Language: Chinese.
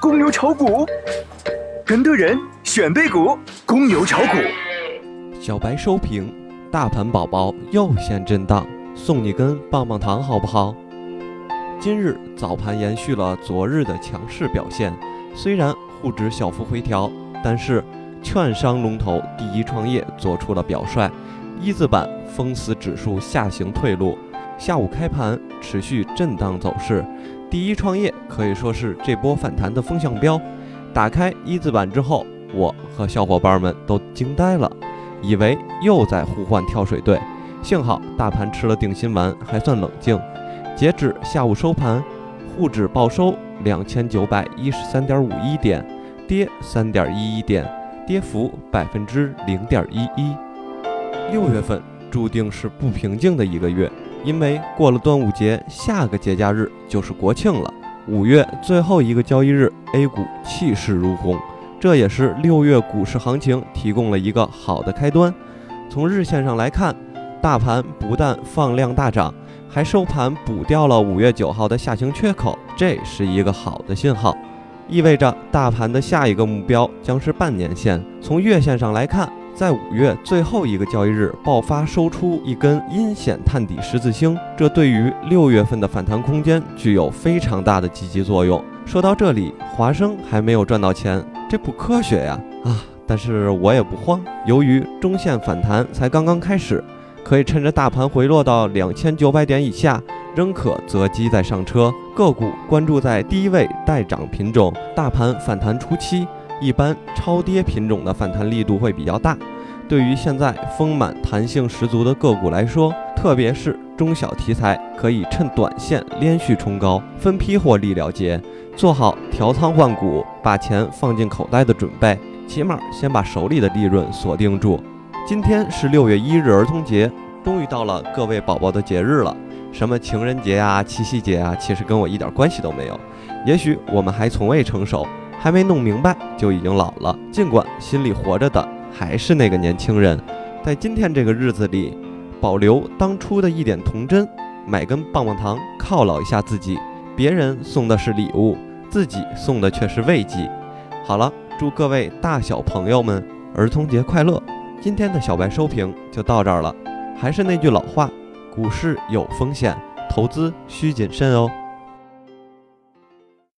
公牛炒股，跟对人选对股，公牛炒股。小白收评，大盘宝宝又现震荡，送你根棒棒糖好不好？今日早盘延续了昨日的强势表现，虽然沪指小幅回调，但是券商龙头第一创业做出了表率，一字板封死指数下行退路。下午开盘持续震荡走势，第一创业可以说是这波反弹的风向标。打开一字板之后，我和小伙伴们都惊呆了，以为又在呼唤跳水队。幸好大盘吃了定心丸，还算冷静。截止下午收盘，沪指报收两千九百一十三点五一点，跌三点一一点，跌幅百分之零点一一。六月份注定是不平静的一个月。因为过了端午节，下个节假日就是国庆了。五月最后一个交易日，A 股气势如虹，这也是六月股市行情提供了一个好的开端。从日线上来看，大盘不但放量大涨，还收盘补掉了五月九号的下行缺口，这是一个好的信号，意味着大盘的下一个目标将是半年线。从月线上来看。在五月最后一个交易日爆发收出一根阴线探底十字星，这对于六月份的反弹空间具有非常大的积极作用。说到这里，华生还没有赚到钱，这不科学呀！啊，但是我也不慌，由于中线反弹才刚刚开始，可以趁着大盘回落到两千九百点以下，仍可择机再上车。个股关注在低位待涨品种，大盘反弹初期。一般超跌品种的反弹力度会比较大，对于现在丰满弹性十足的个股来说，特别是中小题材，可以趁短线连续冲高，分批获利了结，做好调仓换股、把钱放进口袋的准备，起码先把手里的利润锁定住。今天是六月一日儿童节，终于到了各位宝宝的节日了，什么情人节啊、七夕节啊，其实跟我一点关系都没有。也许我们还从未成熟。还没弄明白就已经老了，尽管心里活着的还是那个年轻人。在今天这个日子里，保留当初的一点童真，买根棒棒糖犒劳一下自己。别人送的是礼物，自己送的却是慰藉。好了，祝各位大小朋友们儿童节快乐！今天的小白收评就到这儿了。还是那句老话，股市有风险，投资需谨慎哦。